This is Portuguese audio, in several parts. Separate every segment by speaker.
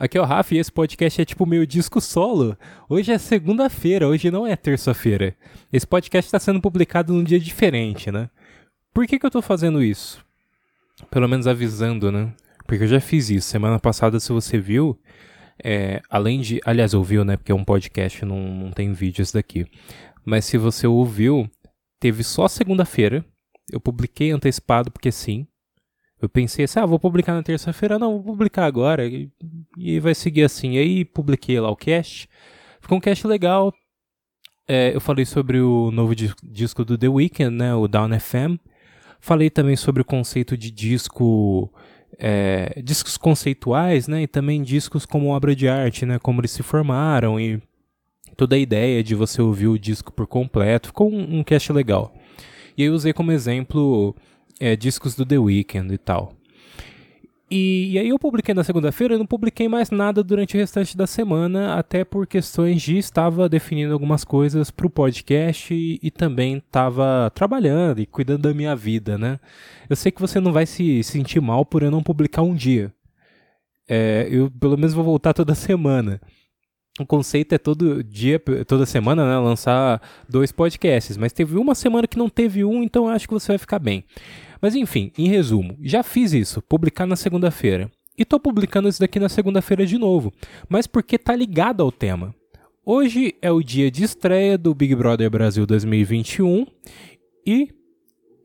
Speaker 1: Aqui é o Rafa e esse podcast é tipo meio disco solo. Hoje é segunda-feira, hoje não é terça-feira. Esse podcast está sendo publicado num dia diferente, né? Por que, que eu tô fazendo isso? Pelo menos avisando, né? Porque eu já fiz isso. Semana passada, se você viu, é, além de. Aliás, ouviu, né? Porque é um podcast, não, não tem vídeos daqui. Mas se você ouviu, teve só segunda-feira. Eu publiquei antecipado porque sim. Eu pensei assim, ah, vou publicar na terça-feira. Não, vou publicar agora. E, e, vai seguir assim. E aí publiquei lá o cast. Ficou um cast legal. É, eu falei sobre o novo disco do The Weeknd, né? O Down FM. Falei também sobre o conceito de disco. É, discos conceituais, né? E também discos como obra de arte, né? Como eles se formaram e toda a ideia de você ouvir o disco por completo. Ficou um, um cast legal. E aí usei como exemplo é, discos do The Weeknd e tal. E, e, aí eu publiquei na segunda-feira, e não publiquei mais nada durante o restante da semana, até por questões de estava definindo algumas coisas para o podcast e, e também estava trabalhando e cuidando da minha vida, né? Eu sei que você não vai se sentir mal por eu não publicar um dia. É, eu pelo menos vou voltar toda semana. O conceito é todo dia, toda semana, né, lançar dois podcasts, mas teve uma semana que não teve um, então acho que você vai ficar bem. Mas enfim, em resumo, já fiz isso, publicar na segunda-feira. E tô publicando isso daqui na segunda-feira de novo, mas porque tá ligado ao tema. Hoje é o dia de estreia do Big Brother Brasil 2021 e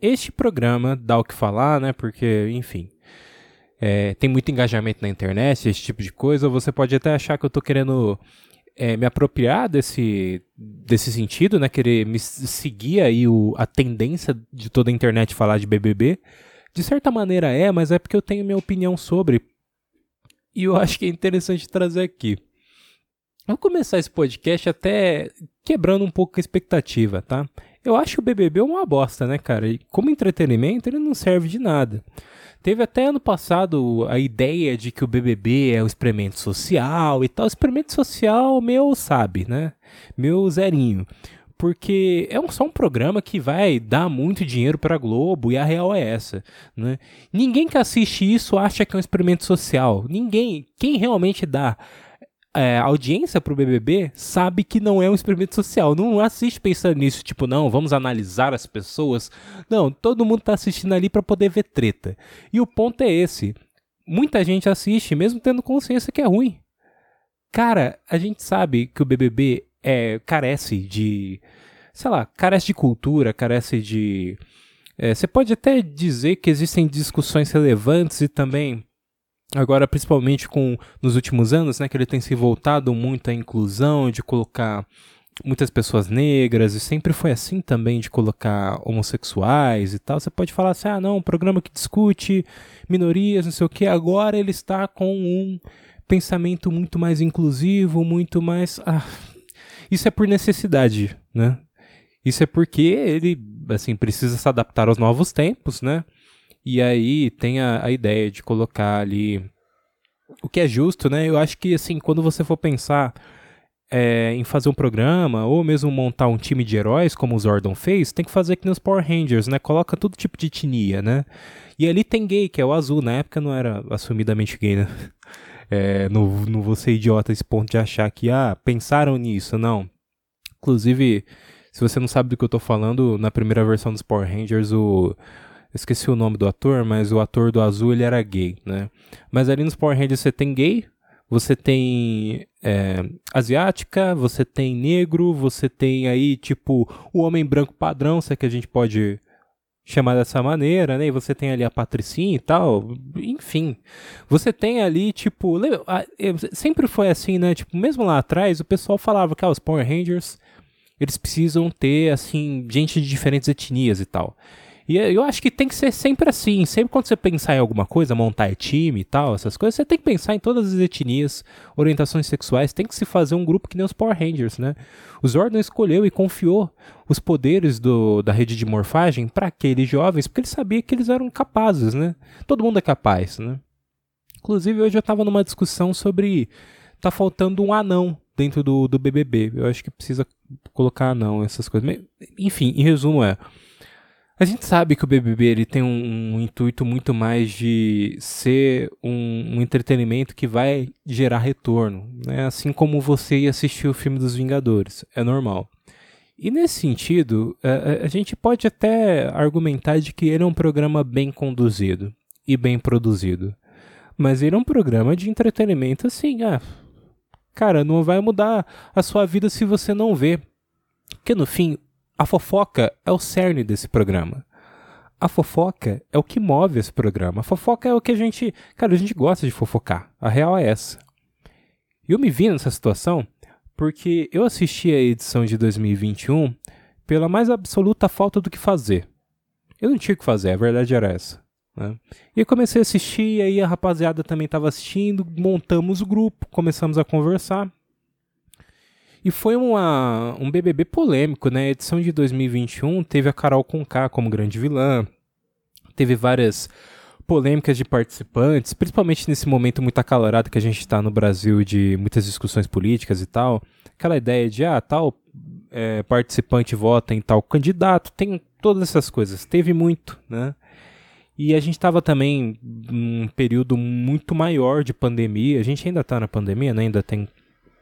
Speaker 1: este programa dá o que falar, né? Porque, enfim, é, tem muito engajamento na internet, esse tipo de coisa. Você pode até achar que eu tô querendo é, me apropriar desse, desse sentido, né? Querer me seguir aí o, a tendência de toda a internet falar de BBB. De certa maneira é, mas é porque eu tenho minha opinião sobre. E eu acho que é interessante trazer aqui. Vou começar esse podcast até quebrando um pouco a expectativa, tá? Eu acho o BBB uma bosta, né, cara? E como entretenimento, ele não serve de nada. Teve até ano passado a ideia de que o BBB é um experimento social e tal. Experimento social, meu, sabe, né? Meu zerinho. Porque é um, só um programa que vai dar muito dinheiro para a Globo e a real é essa. Né? Ninguém que assiste isso acha que é um experimento social. Ninguém. Quem realmente dá é, audiência pro BBB sabe que não é um experimento social. Não assiste pensando nisso, tipo, não, vamos analisar as pessoas. Não, todo mundo tá assistindo ali para poder ver treta. E o ponto é esse. Muita gente assiste, mesmo tendo consciência que é ruim. Cara, a gente sabe que o BBB é, carece de. Sei lá, carece de cultura, carece de. É, você pode até dizer que existem discussões relevantes e também agora principalmente com nos últimos anos, né, que ele tem se voltado muito à inclusão, de colocar muitas pessoas negras, e sempre foi assim também de colocar homossexuais e tal. Você pode falar assim: "Ah, não, um programa que discute minorias, não sei o que, agora ele está com um pensamento muito mais inclusivo, muito mais ah, isso é por necessidade, né? Isso é porque ele assim precisa se adaptar aos novos tempos, né? E aí tem a, a ideia de colocar ali o que é justo, né? Eu acho que, assim, quando você for pensar é, em fazer um programa ou mesmo montar um time de heróis, como o Zordon fez, tem que fazer que nos Power Rangers, né? Coloca todo tipo de etnia, né? E ali tem gay, que é o azul. Na época não era assumidamente gay, né? É, não, não vou ser idiota esse ponto de achar que, ah, pensaram nisso, não. Inclusive, se você não sabe do que eu tô falando, na primeira versão dos Power Rangers, o esqueci o nome do ator, mas o ator do azul ele era gay, né? Mas ali nos Power Rangers você tem gay, você tem é, asiática, você tem negro, você tem aí tipo o homem branco padrão, se é que a gente pode chamar dessa maneira, né? E você tem ali a patricinha e tal, enfim. Você tem ali, tipo, sempre foi assim, né? Tipo, mesmo lá atrás, o pessoal falava que ah, os Power Rangers, eles precisam ter, assim, gente de diferentes etnias e tal. E eu acho que tem que ser sempre assim. Sempre quando você pensar em alguma coisa, montar time e tal, essas coisas, você tem que pensar em todas as etnias, orientações sexuais. Tem que se fazer um grupo que nem os Power Rangers, né? O Zordon escolheu e confiou os poderes do, da rede de morfagem para aqueles jovens, porque ele sabia que eles eram capazes, né? Todo mundo é capaz, né? Inclusive, hoje eu estava numa discussão sobre. Tá faltando um anão dentro do, do BBB. Eu acho que precisa colocar anão, essas coisas. Enfim, em resumo é A gente sabe que o BBB ele tem um, um intuito muito mais de ser um, um, entretenimento que vai gerar retorno, né? assim como você ia assistir o filme dos Vingadores, é normal. E nesse sentido, a, a gente pode até argumentar de que ele é um programa bem conduzido e bem produzido. Mas ele é um programa de entretenimento assim, ah, cara, não vai mudar a sua vida se você não vê. Porque no fim, a fofoca é o cerne desse programa. A fofoca é o que move esse programa. A fofoca é o que a gente. Cara, a gente gosta de fofocar. A real é essa. E eu me vi nessa situação porque eu assisti a edição de 2021 pela mais absoluta falta do que fazer. Eu não tinha o que fazer, a verdade era essa. Né? E eu comecei a assistir, e aí a rapaziada também estava assistindo, montamos o grupo, começamos a conversar. E foi uma, um BBB polêmico, né? A edição de 2021 teve a Carol Conká como grande vilã, teve várias polêmicas de participantes, principalmente nesse momento muito acalorado que a gente está no Brasil de muitas discussões políticas e tal. Aquela ideia de, ah, tal é, participante vota em tal candidato, tem todas essas coisas. Teve muito, né? E a gente estava também num período muito maior de pandemia. A gente ainda está na pandemia, né? Ainda tem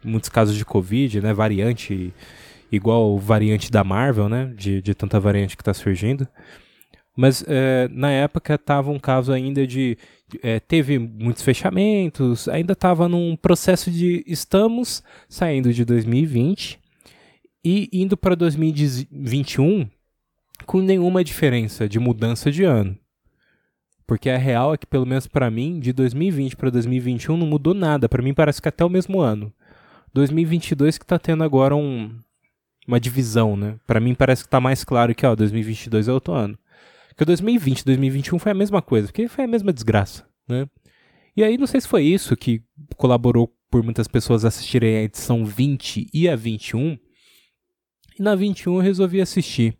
Speaker 1: muitos casos de Covid, né? Variante igual variante da Marvel, né? De, de tanta variante que está surgindo. Mas é, na época estava um caso ainda de. É, teve muitos fechamentos, ainda estava num processo de. Estamos saindo de 2020 e indo para 2021 com nenhuma diferença de mudança de ano. Porque a real é que, pelo menos para mim, de 2020 para 2021 não mudou nada. Para mim parece que até o mesmo ano. 2022 que tá tendo agora um, uma divisão, né? Para mim parece que tá mais claro que, ó, 2022 é outro ano. Porque 2020 2021 foi a mesma coisa, porque foi a mesma desgraça, né? E aí não sei se foi isso que colaborou por muitas pessoas assistirem a edição 20 e a 21. E na 21 eu resolvi assistir.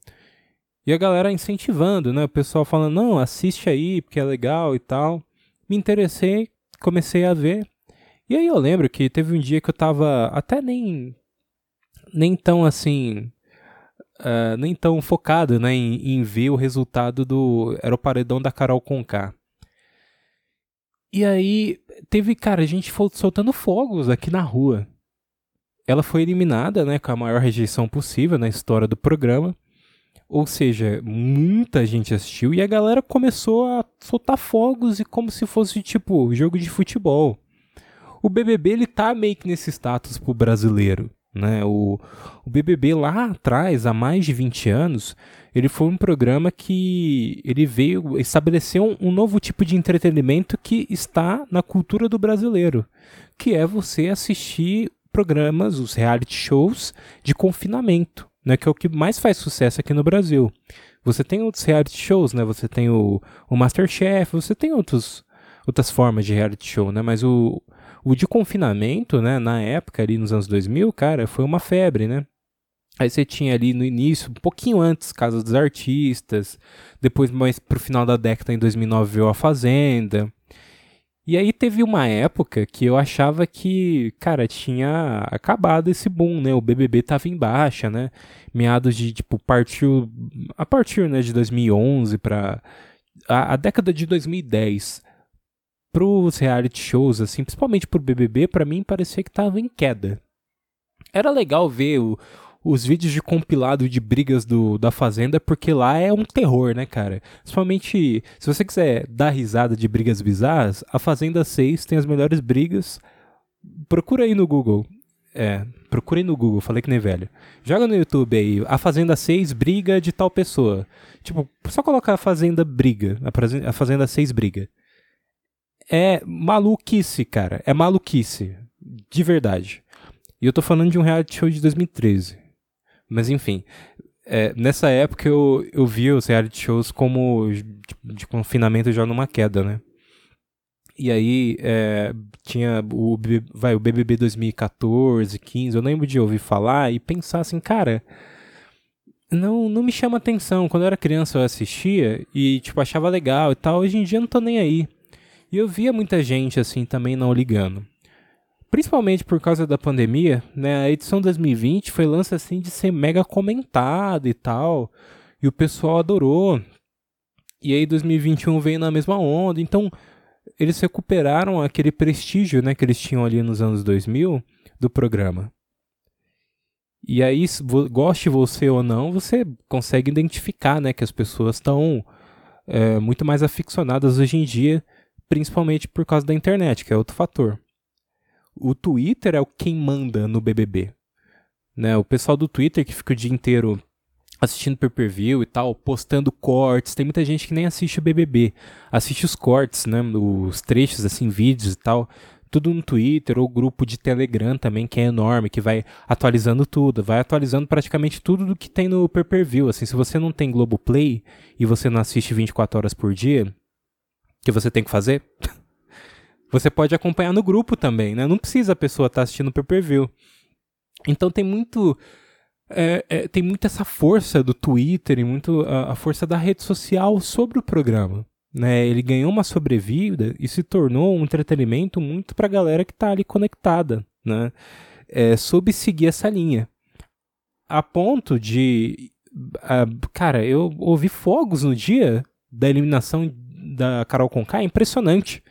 Speaker 1: E a galera incentivando, né? O pessoal falando, não, assiste aí, porque é legal e tal. Me interessei, comecei a ver. E aí eu lembro que teve um dia que eu tava até nem nem tão assim uh, nem tão focado né, em, em, ver o resultado do era o paredão da Carol Conká. E aí teve, cara, a gente soltando fogos aqui na rua. Ela foi eliminada, né, com a maior rejeição possível na história do programa. Ou seja, muita gente assistiu e a galera começou a soltar fogos e como se fosse tipo jogo de futebol o BBB ele tá meio que nesse status pro brasileiro. Né? O, o BBB lá atrás, há mais de 20 anos, ele foi um programa que ele veio estabelecer um, um novo tipo de entretenimento que está na cultura do brasileiro, que é você assistir programas, os reality shows de confinamento, né, que é o que mais faz sucesso aqui no Brasil. Você tem outros reality shows, né? Você tem o, o Masterchef, você tem outros, outras formas de reality show, né? Mas o, o de confinamento, né, na época ali nos anos 2000, cara, foi uma febre, né? Aí você tinha ali no início, um pouquinho antes, Casa dos Artistas, depois mais pro final da década, em 2009, veio A Fazenda. E aí teve uma época que eu achava que, cara, tinha acabado esse boom, né? O BBB tava em baixa, né? Meados de, tipo, partiu... A partir, né, de 2011 pra... A, a década de 2010 pros reality shows, assim, principalmente pro BBB, para mim parecia que tava em queda. Era legal ver o, os vídeos de compilado de brigas do, da Fazenda, porque lá é um terror, né, cara? Principalmente, se você quiser dar risada de brigas bizarras, a Fazenda 6 tem as melhores brigas. Procura aí no Google. É, procure no Google, falei que nem velho. Joga no YouTube aí, a Fazenda 6 briga de tal pessoa. Tipo, só colocar a Fazenda briga, a Fazenda 6 briga é maluquice, cara. É maluquice. De verdade. E eu tô falando de um reality show de 2013. Mas enfim. É, nessa época eu, eu via os reality shows como de, de confinamento já numa queda, né? E aí é, tinha o, vai, o BBB 2014, 15, eu lembro de ouvir falar e pensar assim, cara, não, não me chama atenção. Quando eu era criança eu assistia e tipo achava legal e tal. Hoje em dia eu não tô nem aí. E eu via muita gente assim também não ligando. Principalmente por causa da pandemia, né? A edição 2020 foi lance assim de ser mega comentado e tal. E o pessoal adorou. E aí 2021 veio na mesma onda. Então, eles recuperaram aquele prestígio, né, que eles tinham ali nos anos 2000 do programa. E aí, goste você ou não, você consegue identificar, né, que as pessoas estão é, muito mais aficionadas hoje em dia, principalmente por causa da internet, que é outro fator. O Twitter é o quem manda no BBB. Né? O pessoal do Twitter que fica o dia inteiro assistindo pay-per-view e tal, postando cortes. Tem muita gente que nem assiste o BBB, assiste os cortes, né, os trechos assim, vídeos e tal, tudo no Twitter ou grupo de Telegram também, que é enorme, que vai atualizando tudo, vai atualizando praticamente tudo do que tem no pay-per-view. Assim, se você não tem Globoplay e você não assiste 24 horas por dia, que você tem que fazer? você pode acompanhar no grupo também, né? Não precisa a pessoa estar tá assistindo pay-per-view. Então tem muito é, é, tem muito essa força do Twitter e muito a, a, força da rede social sobre o programa. Né? Ele ganhou uma sobrevida e se tornou um entretenimento muito para a galera que está ali conectada, né? É, soube seguir essa linha. A ponto de. Uh, cara, eu ouvi fogos no dia da eliminação da Carol Conká, é impressionante.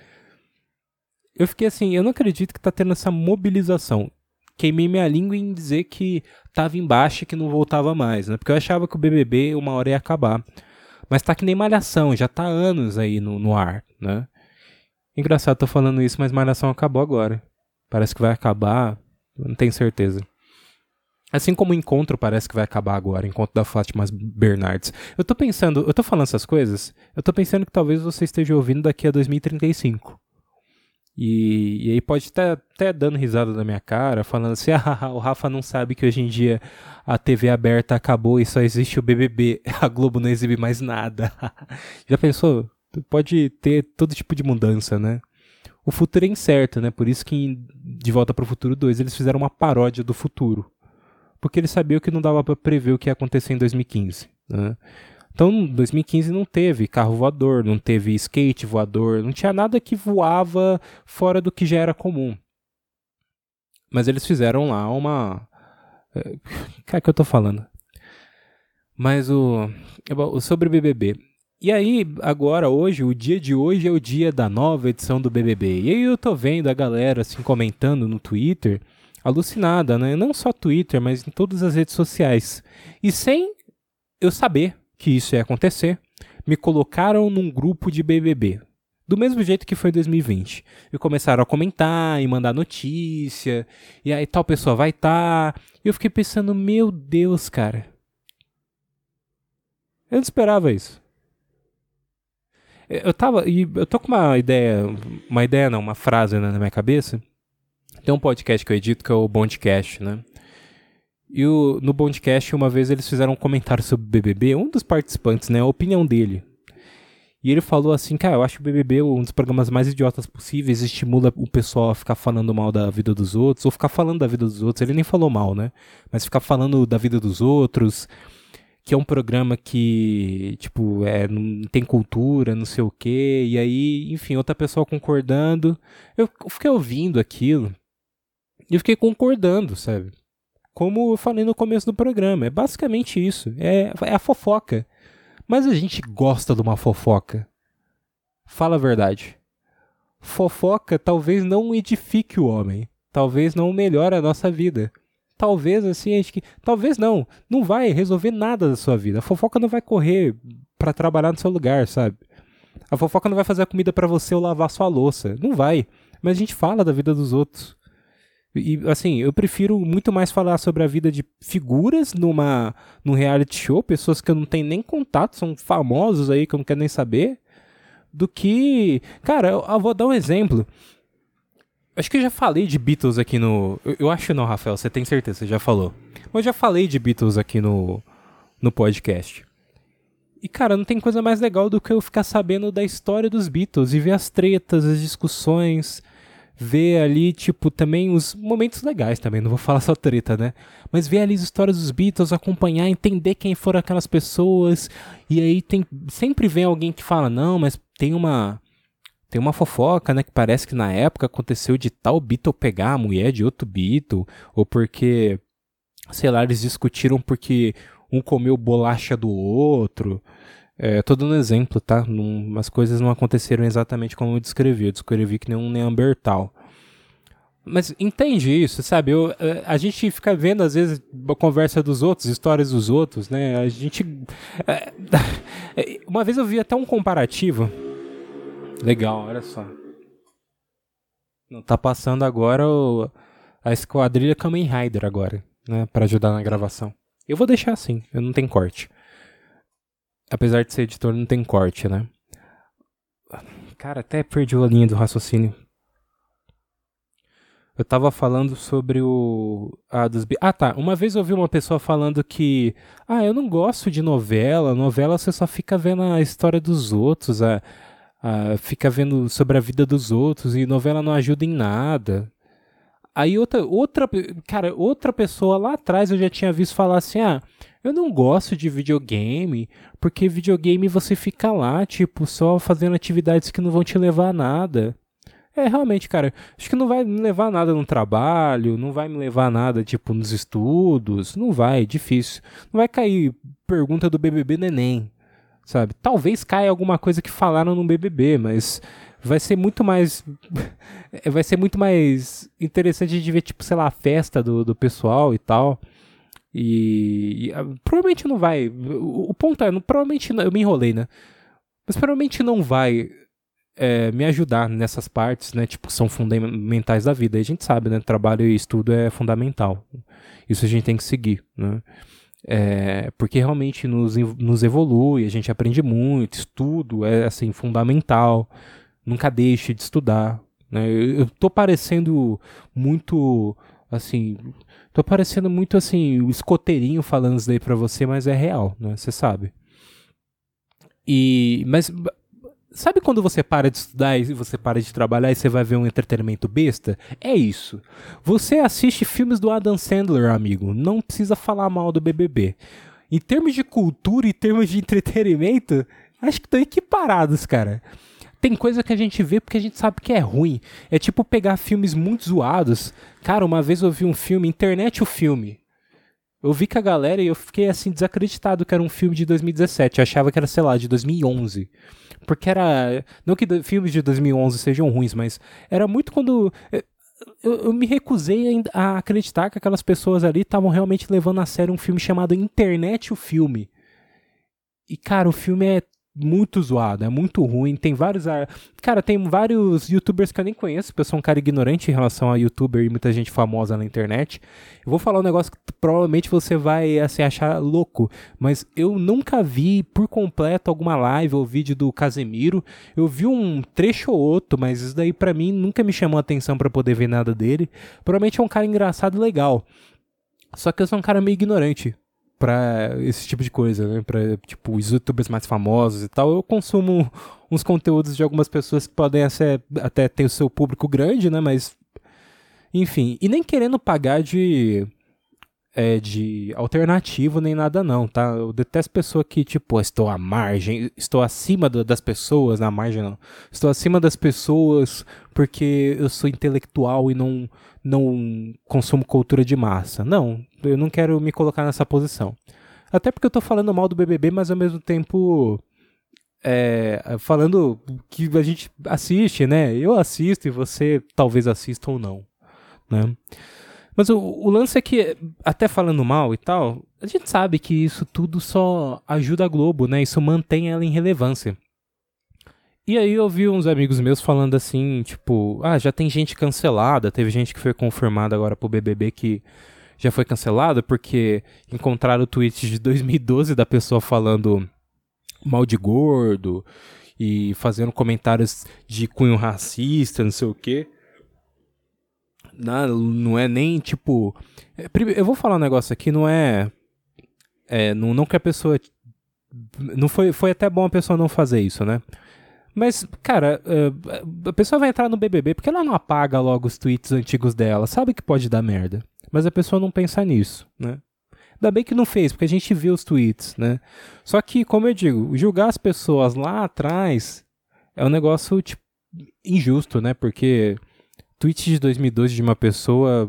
Speaker 1: Eu fiquei assim, eu não acredito que tá tendo essa mobilização queimei minha língua em dizer que tava embaixo e que não voltava mais, né? Porque eu achava que o BBB uma hora ia acabar. Mas tá que nem Malhação, já tá anos aí no, no ar, né? Engraçado, tô falando isso, mas Malhação acabou agora. Parece que vai acabar, não tenho certeza. Assim como o encontro parece que vai acabar agora, encontro da Fátima Bernardes. Eu tô pensando, eu tô falando essas coisas, eu tô pensando que talvez você esteja ouvindo daqui a 2035. E, e aí pode estar até dando risada na minha cara, falando assim: ah, o Rafa não sabe que hoje em dia a TV aberta acabou e só existe o BBB, a Globo não exibe mais nada. Já pensou? Pode ter todo tipo de mudança, né? O futuro é incerto, né? Por isso que em De Volta para o Futuro 2 eles fizeram uma paródia do futuro. Porque eles sabiam que não dava para prever o que ia acontecer em 2015. Né? Então, 2015 não teve carro voador, não teve skate voador, não tinha nada que voava fora do que já era comum. Mas eles fizeram lá uma. O que é que eu tô falando? Mas o. Sobre BBB. E aí, agora, hoje, o dia de hoje é o dia da nova edição do BBB. E aí eu tô vendo a galera assim comentando no Twitter, alucinada, né? Não só Twitter, mas em todas as redes sociais. E sem eu saber que isso ia acontecer, me colocaram num grupo de BBB. Do mesmo jeito que foi em 2020. E começaram a comentar e mandar notícia. E aí tal pessoa vai estar. Tá. E eu fiquei pensando, meu Deus, cara. Eu não esperava isso. Eu tava. E eu tô com uma ideia. Uma ideia não, uma frase né, na minha cabeça. Tem um podcast que eu edito que é o Bondcast, né? E o, no Bondcast, uma vez eles fizeram um comentário sobre o BBB, um dos participantes, né, a opinião dele. E ele falou assim, cara, eu acho o BBB um dos programas mais idiotas possíveis, estimula o pessoal a ficar falando mal da vida dos outros, ou ficar falando da vida dos outros, ele nem falou mal, né? Mas ficar falando da vida dos outros, que é um programa que, tipo, é, não tem cultura, não sei o quê, e aí, enfim, outra pessoa concordando. Eu fiquei ouvindo aquilo, e eu fiquei concordando, sabe? como eu falei no começo do programa. É basicamente isso. É, é a fofoca. Mas a gente gosta de uma fofoca. Fala a verdade. Fofoca talvez não edifique o homem. Talvez não melhore a nossa vida. Talvez assim, a gente, talvez não, não vai resolver nada da sua vida. A fofoca não vai correr para trabalhar no seu lugar, sabe? A fofoca não vai fazer a comida para você ou lavar sua louça. Não vai. Mas a gente fala da vida dos outros. E assim, eu prefiro muito mais falar sobre a vida de figuras numa num reality show, pessoas que eu não tenho nem contato, são famosos aí que eu não quero nem saber, do que, cara, eu, eu vou dar um exemplo. Acho que eu já falei de Beatles aqui no, eu, eu acho não, Rafael, você tem certeza, você já falou. Mas eu já falei de Beatles aqui no no podcast. E, cara, não tem coisa mais legal do que eu ficar sabendo da história dos Beatles e ver as tretas, as discussões, ver ali, tipo, também os momentos legais também, não vou falar só treta, né? Mas ver ali as histórias dos Beatles, acompanhar, entender quem foram aquelas pessoas. E aí tem sempre vem alguém que fala: "Não, mas tem uma tem uma fofoca, né, que parece que na época aconteceu de tal Beatle pegar a mulher de outro Beatle, ou porque sei lá, eles discutiram porque um comeu bolacha do outro. É, dando exemplo, tá? Não, as coisas não aconteceram exatamente como eu descrevi. Eu descrevi que nem um Neandertal. Mas entende isso, sabe? Eu, é, a gente fica vendo, às vezes, a conversa dos outros, histórias dos outros, né? A gente. É, uma vez eu vi até um comparativo. Legal, olha só. Não tá passando agora o, a esquadrilha Kamen Rider agora, né? Pra ajudar na gravação. Eu vou deixar assim, eu não tenho corte. Apesar de ser editor, não tem corte, né? Cara, até perdi a linha do raciocínio. Eu tava falando sobre o. Ah, dos... ah, tá. Uma vez eu ouvi uma pessoa falando que. Ah, eu não gosto de novela. Novela você só fica vendo a história dos outros, a, a, fica vendo sobre a vida dos outros e novela não ajuda em nada. Aí outra, outra, cara, outra pessoa lá atrás eu já tinha visto falar assim: ah, eu não gosto de videogame, porque videogame você fica lá, tipo, só fazendo atividades que não vão te levar a nada. É, realmente, cara, acho que não vai me levar a nada no trabalho, não vai me levar a nada, tipo, nos estudos, não vai, difícil. Não vai cair pergunta do BBB neném, sabe? Talvez caia alguma coisa que falaram no BBB, mas vai ser muito mais vai ser muito mais interessante de ver tipo sei lá a festa do, do pessoal e tal e, e uh, provavelmente não vai o, o ponto é não, provavelmente não, eu me enrolei né mas provavelmente não vai é, me ajudar nessas partes, né? Tipo, são fundamentais da vida. E a gente sabe, né? Trabalho e estudo é fundamental. Isso a gente tem que seguir, né? É, porque realmente nos, nos evolui, a gente aprende muito, estudo é assim fundamental. Nunca deixe de estudar. Né? Eu, eu tô parecendo muito assim, tô parecendo muito assim, o escoteirinho falando isso daí pra você, mas é real, né? Você sabe. E mas Sabe quando você para de estudar e você para de trabalhar e você vai ver um entretenimento besta? É isso. Você assiste filmes do Adam Sandler, amigo. Não precisa falar mal do BBB. Em termos de cultura e termos de entretenimento, acho que estão equiparados, cara. Tem coisa que a gente vê porque a gente sabe que é ruim. É tipo pegar filmes muito zoados. Cara, uma vez eu vi um filme, internet o filme. Eu vi com a galera e eu fiquei assim desacreditado que era um filme de 2017. Eu achava que era, sei lá, de 2011. Porque era. Não que filmes de 2011 sejam ruins, mas era muito quando. Eh, eu, eu me recusei a acreditar que aquelas pessoas ali estavam realmente levando a sério um filme chamado Internet o Filme. E, cara, o filme é muito zoado, é muito ruim. Tem vários. Cara, tem vários youtubers que eu nem conheço, porque eu sou um cara ignorante em relação a youtuber e muita gente famosa na internet. Eu vou falar um negócio que provavelmente você vai assim, achar louco, mas eu nunca vi por completo alguma live ou vídeo do Casemiro. Eu vi um trecho ou outro, mas isso daí para mim nunca me chamou atenção para poder ver nada dele. Provavelmente é um cara engraçado e legal. Só que eu sou um cara meio ignorante para esse tipo de coisa, né? Para tipo os youtubers mais famosos e tal. Eu consumo uns conteúdos de algumas pessoas que podem ser, até ter o seu público grande, né? Mas enfim, e nem querendo pagar de é, de alternativo nem nada não, tá? Eu detesto pessoa que, tipo, estou à margem, estou acima do, das pessoas, na margem não. Estou acima das pessoas porque eu sou intelectual e não, não consumo cultura de massa. Não, eu não quero me colocar nessa posição. Até porque eu tô falando mal do BBB, mas ao mesmo tempo é, falando que a gente assiste, né? Eu assisto e você talvez assista ou não, né? Mas o, o, lance é que, até falando mal e tal, a gente sabe que isso tudo só ajuda a Globo, né? Isso mantém ela em relevância. E aí eu vi uns amigos meus falando assim, tipo, ah, já tem gente cancelada, teve gente que foi confirmada agora pro BBB que já foi cancelada porque encontraram tweets de 2012 da pessoa falando mal de gordo e fazendo comentários de cunho racista, não sei o quê. Não, não é nem tipo. É, eu vou falar um negócio aqui, não é. É, não, não que a pessoa. Não foi, foi até bom a pessoa não fazer isso, né? Mas, cara, é, a pessoa vai entrar no BBB porque ela não apaga logo os tweets antigos dela. Sabe que pode dar merda. Mas a pessoa não pensa nisso, né? Ainda bem que não fez, porque a gente viu os tweets, né? Só que, como eu digo, julgar as pessoas lá atrás é um negócio, tipo, injusto, né? Porque tweet de 2012 de uma pessoa,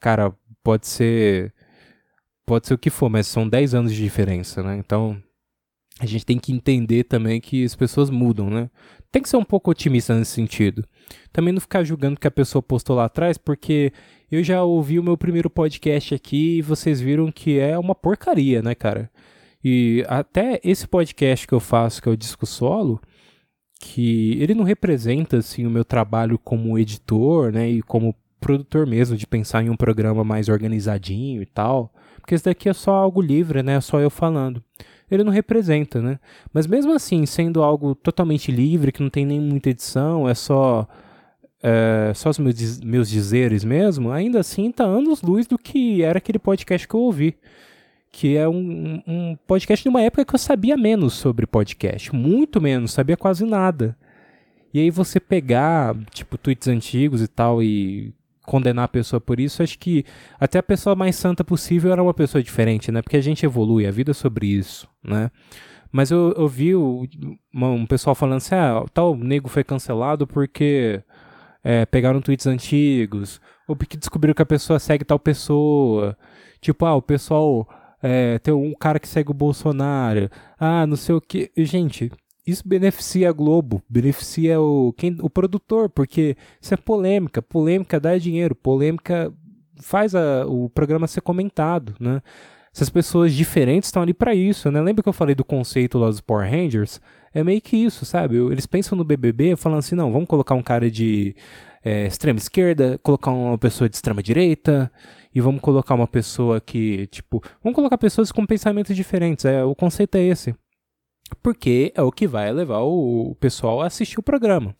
Speaker 1: cara, pode ser pode ser o que for, mas são 10 anos de diferença, né? Então, a gente tem que entender também que as pessoas mudam, né? Tem que ser um pouco otimista nesse sentido. Também não ficar julgando que a pessoa postou lá atrás, porque eu já ouvi o meu primeiro podcast aqui e vocês viram que é uma porcaria, né, cara? E até esse podcast que eu faço, que é o Disco Solo, que ele não representa assim o meu trabalho como editor, né, e como produtor mesmo de pensar em um programa mais organizadinho e tal, porque esse daqui é só algo livre, né, é só eu falando. Ele não representa, né? Mas mesmo assim, sendo algo totalmente livre, que não tem nem muita edição, é só é, só os meus, meus dizeres mesmo, ainda assim tá anos luz do que era aquele podcast que eu ouvi que é um, um podcast de uma época que eu sabia menos sobre podcast, muito menos, sabia quase nada. E aí você pegar, tipo, tweets antigos e tal e condenar a pessoa por isso, acho que até a pessoa mais santa possível era uma pessoa diferente, né? Porque a gente evolui, a vida é sobre isso, né? Mas eu, eu vi o, um pessoal falando assim, ah, tal nego foi cancelado porque é, pegaram tweets antigos, ou porque descobriram que a pessoa segue tal pessoa. Tipo, ah, o pessoal é, tem um cara que segue o Bolsonaro, ah, não sei o que. Gente, isso beneficia a Globo, beneficia o, quem, o produtor, porque isso é polêmica, polêmica dá dinheiro, polêmica faz a, o programa ser comentado, né? Essas pessoas diferentes estão ali para isso, né? Lembra que eu falei do conceito lá dos Power Rangers? É meio que isso, sabe? Eles pensam no BBB falando assim, não, vamos colocar um cara de é, extrema esquerda, colocar uma pessoa de extrema direita, e vamos colocar uma pessoa que, tipo, vamos colocar pessoas com pensamentos diferentes. É, o conceito é esse. Porque é o que vai levar o pessoal a assistir o programa.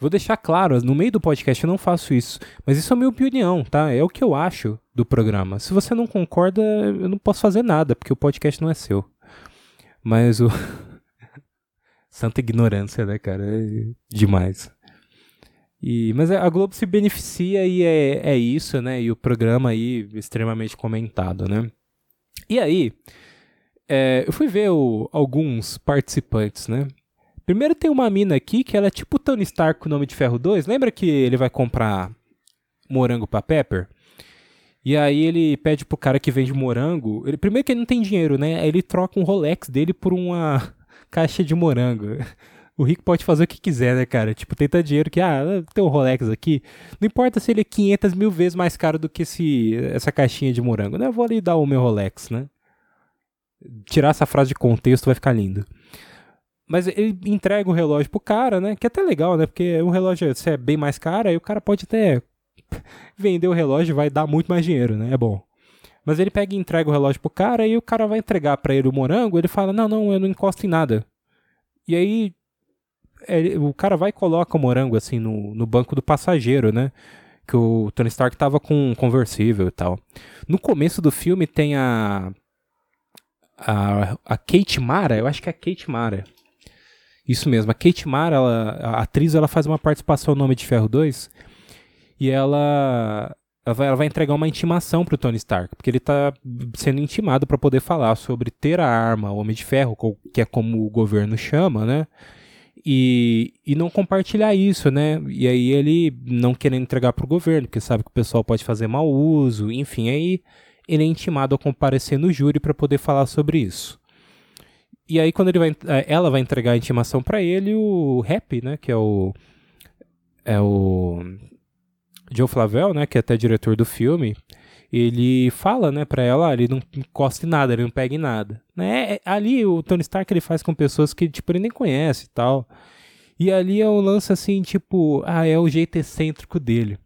Speaker 1: Vou deixar claro, no meio do podcast eu não faço isso, mas isso é a minha opinião, tá? É o que eu acho do programa. Se você não concorda, eu não posso fazer nada, porque o podcast não é seu. Mas o. Santa ignorância, né, cara? É demais. E, mas a Globo se beneficia e é, é isso, né? E o programa aí extremamente comentado, né? E aí, é, eu fui ver o, alguns participantes, né? Primeiro tem uma mina aqui que ela é tipo Tony Stark com o nome de Ferro 2. Lembra que ele vai comprar morango pra Pepper? E aí ele pede pro cara que vende morango. Ele, primeiro que ele não tem dinheiro, né? Aí ele troca um Rolex dele por uma caixa de morango. O rico pode fazer o que quiser, né, cara? Tipo, tenta dinheiro que, ah, tem um Rolex aqui. Não importa se ele é 500 mil vezes mais caro do que esse, essa caixinha de morango, né? Eu vou ali dar o meu Rolex, né? Tirar essa frase de contexto vai ficar lindo. Mas ele entrega o relógio pro cara, né? Que é até legal, né? Porque o relógio, se é bem mais caro, aí o cara pode até vender o relógio vai dar muito mais dinheiro, né? É bom. Mas ele pega e entrega o relógio pro cara e o cara vai entregar para ele o morango, ele fala: "Não, não, eu não encosto em nada". E aí é, o cara vai e coloca o morango assim no, no banco do passageiro, né? Que o Tony Stark tava com um conversível e tal. No começo do filme tem a. A, a Kate Mara, eu acho que é a Kate Mara. Isso mesmo, a Kate Mara, ela, a atriz, ela faz uma participação no Nome de Ferro 2 e ela ela vai, ela vai, entregar uma intimação pro Tony Stark, porque ele tá sendo intimado para poder falar sobre ter a arma, o Homem de Ferro, que é como o governo chama, né? E, e não compartilhar isso, né? E aí ele não querendo entregar para o governo, porque sabe que o pessoal pode fazer mau uso, enfim, aí ele é intimado a comparecer no júri para poder falar sobre isso. E aí quando ele vai, é, ela vai entregar a intimação para ele, o Rap, né, que é o é o Joe Flavel, né, que é até diretor do filme, ele fala, né, pra ela, ah, ele não encosta em nada, ele não pega em nada. Né? É, ali o Tony Stark ele faz com pessoas que, tipo, ele nem conhece e tal. E ali é um lance assim, tipo, ah, é o jeito excêntrico dele.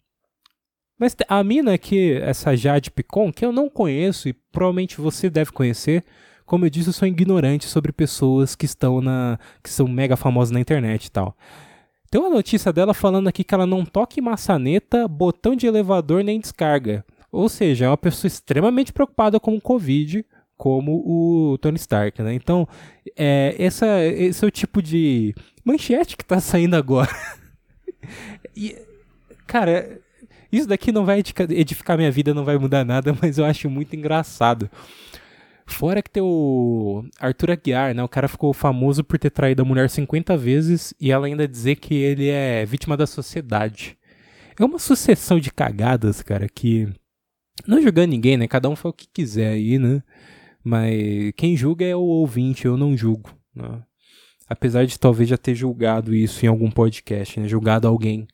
Speaker 1: Mas a mina que, essa Jade Picon, que eu não conheço e provavelmente você deve conhecer, como eu disse, eu sou ignorante sobre pessoas que estão na. que são mega famosas na internet e tal. Tem uma notícia dela falando aqui que ela não toca em maçaneta, botão de elevador nem descarga. Ou seja, é uma pessoa extremamente preocupada com o Covid, como o Tony Stark, né? Então, é, essa, esse é o tipo de manchete que tá saindo agora. e, cara, isso daqui não vai edificar minha vida, não vai mudar nada, mas eu acho muito engraçado. Fora que tem o Arthur Aguiar, né? O cara ficou famoso por ter traído a mulher 50 vezes e ela ainda dizer que ele é vítima da sociedade. É uma sucessão de cagadas, cara, que Não julgando ninguém, né? Cada um faz o que quiser aí, né? Mas quem julga é o ouvinte, eu não julgo. Né? Apesar de talvez já ter julgado isso em algum podcast, né? Julgado alguém.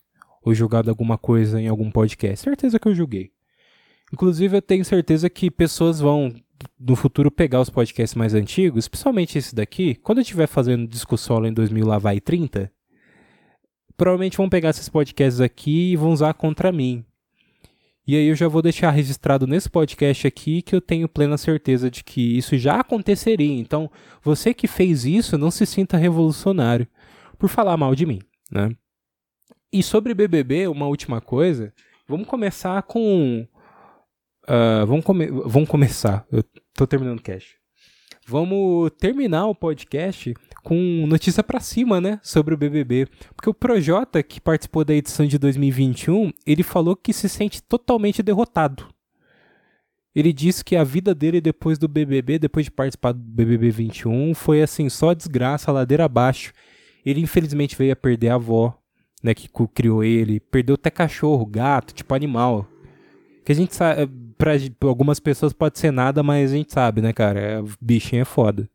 Speaker 1: Ou julgado alguma coisa em algum podcast. Certeza que eu julguei. Inclusive, eu tenho certeza que pessoas vão, no futuro, pegar os podcasts mais antigos, principalmente esse daqui. Quando eu estiver fazendo discussão em 2000 lá vai 30, provavelmente vão pegar esses podcasts aqui e vão usar contra mim. E aí eu já vou deixar registrado nesse podcast aqui que eu tenho plena certeza de que isso já aconteceria. Então, você que fez isso, não se sinta revolucionário por falar mal de mim, né? E sobre BBB, uma última coisa, vamos começar com uh, vamos, come vamos começar. Eu tô terminando o cast. Vamos terminar o podcast com notícia para cima, né, sobre o BBB, porque o Projota que participou da edição de 2021, ele falou que se sente totalmente derrotado. Ele disse que a vida dele depois do BBB, depois de participar do BBB 21, foi assim, só desgraça, ladeira abaixo. Ele infelizmente veio a perder a avó, né, que criou ele, perdeu até cachorro, gato, tipo animal. Que a gente sabe, pra algumas pessoas pode ser nada, mas a gente sabe, né, cara? É, bichinho é foda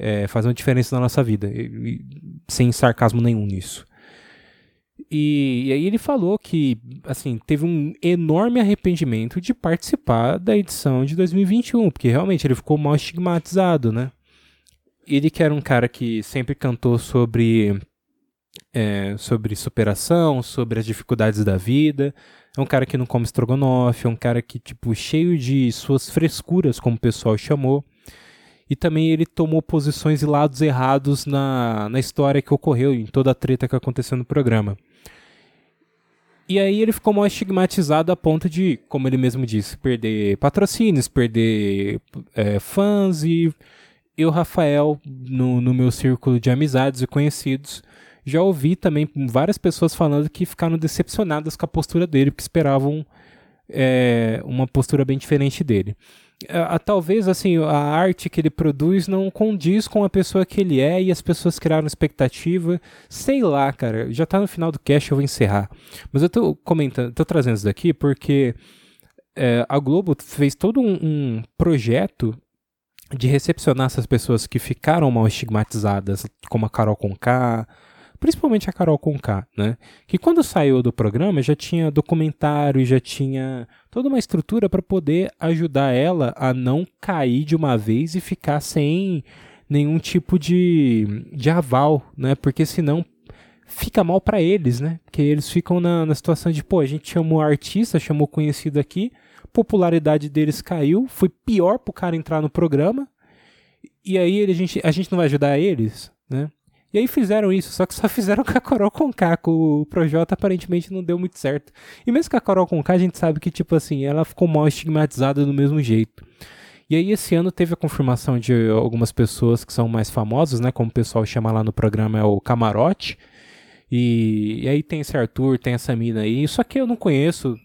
Speaker 1: é, fazer uma diferença na nossa vida, e, e, sem sarcasmo nenhum nisso. E, e, aí ele falou que, assim, teve um enorme arrependimento de participar da edição de 2021, porque realmente ele ficou mal estigmatizado, né? Ele que era um cara que sempre cantou sobre é, sobre superação, sobre as dificuldades da vida. É um cara que não come estrogonofe, é um cara que, tipo, cheio de suas frescuras, como o pessoal chamou e também ele tomou posições e lados errados na, na história que ocorreu, em toda a treta que aconteceu no programa. E aí ele ficou mal estigmatizado a ponto de, como ele mesmo disse, perder patrocínios, perder é, fãs e eu, Rafael, no, no meu círculo de amizades e conhecidos, já ouvi também várias pessoas falando que ficaram decepcionadas com a postura dele, porque esperavam é, uma postura bem diferente dele a, talvez assim a arte que ele produz não condiz com a pessoa que ele é e as pessoas criaram expectativa. Sei lá, cara. Já tá no final do cast, eu vou encerrar. Mas eu tô comentando, tô trazendo isso daqui porque é, a Globo fez todo um, um projeto de recepcionar essas pessoas que ficaram mal estigmatizadas, como a Carol Conká, principalmente a Carol Conká, né? Que quando saiu do programa já tinha documentário, já tinha toda uma estrutura para poder ajudar ela a não cair de uma vez e ficar sem nenhum tipo de, de aval, né? Porque senão fica mal para eles, né? Porque eles ficam na, na situação de, pô, a gente chamou artista, chamou conhecido aqui, popularidade deles caiu, foi pior pro cara entrar no programa, e aí a gente, a gente não vai ajudar eles, né? E aí fizeram isso, só que só fizeram com a Carol Conká, com o Projota aparentemente não deu muito certo. E mesmo com a Carol Conká, a gente sabe que, tipo assim, ela ficou mal estigmatizada do mesmo jeito. E aí esse ano teve a confirmação de algumas pessoas que são mais famosas, né? Como o pessoal chama lá no programa, é o Camarote. E, e aí tem esse Arthur, tem essa mina aí. Só que eu não conheço,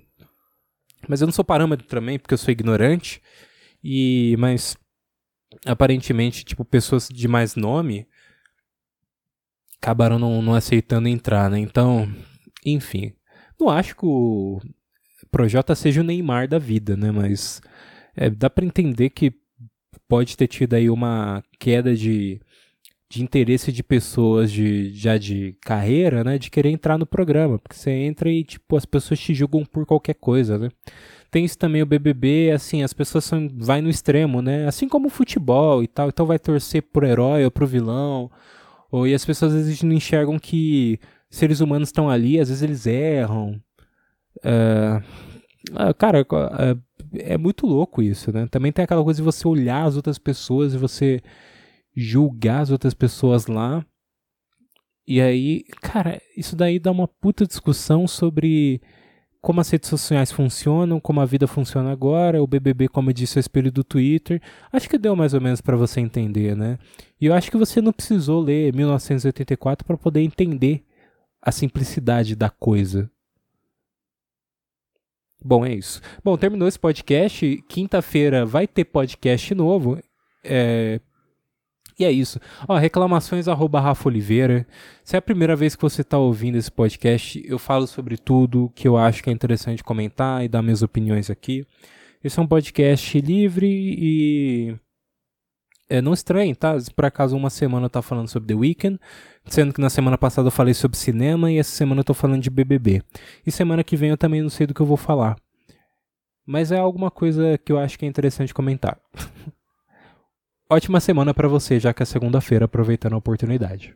Speaker 1: mas eu não sou parâmetro também, porque eu sou ignorante. E, mas aparentemente, tipo, pessoas de mais nome acabaram não, não aceitando entrar, né? Então, enfim. Não acho que o Projota seja o Neymar da vida, né? Mas é, dá para entender que pode ter tido aí uma queda de, de interesse de pessoas de, já de carreira, né? De querer entrar no programa. Porque você entra e, tipo, as pessoas te julgam por qualquer coisa, né? Tem isso também o BBB, assim, as pessoas são, vai no extremo, né? Assim como o futebol e tal. Então vai torcer pro herói ou pro vilão ou, e as pessoas às vezes não enxergam que seres humanos estão ali, às vezes eles erram. É, é cara, é, é, muito louco isso, né? Também tem aquela coisa de você olhar as outras pessoas e você julgar as outras pessoas lá. E aí, cara, isso daí dá uma puta discussão sobre como as redes sociais funcionam, como a vida funciona agora, o BBB, como eu disse, é o espelho do Twitter. Acho que deu mais ou menos para você entender, né? E eu acho que você não precisou ler 1984 para poder entender a simplicidade da coisa. Bom, é isso. Bom, terminou esse podcast. Quinta-feira vai ter podcast novo. É, e é isso. Ó, reclamações arroba Rafa Oliveira. Se é a primeira vez que você está ouvindo esse podcast, eu falo sobre tudo que eu acho que é interessante comentar e dar minhas opiniões aqui. Esse é um podcast livre e. É, não estranho, tá? Por acaso uma semana eu tá falando sobre The Weeknd, sendo que na semana passada eu falei sobre cinema e essa semana eu tô falando de BBB. E semana que vem eu também não sei do que eu vou falar. Mas é alguma coisa que eu acho que é interessante comentar. Ótima semana para você, já que é segunda-feira, aproveitando a oportunidade.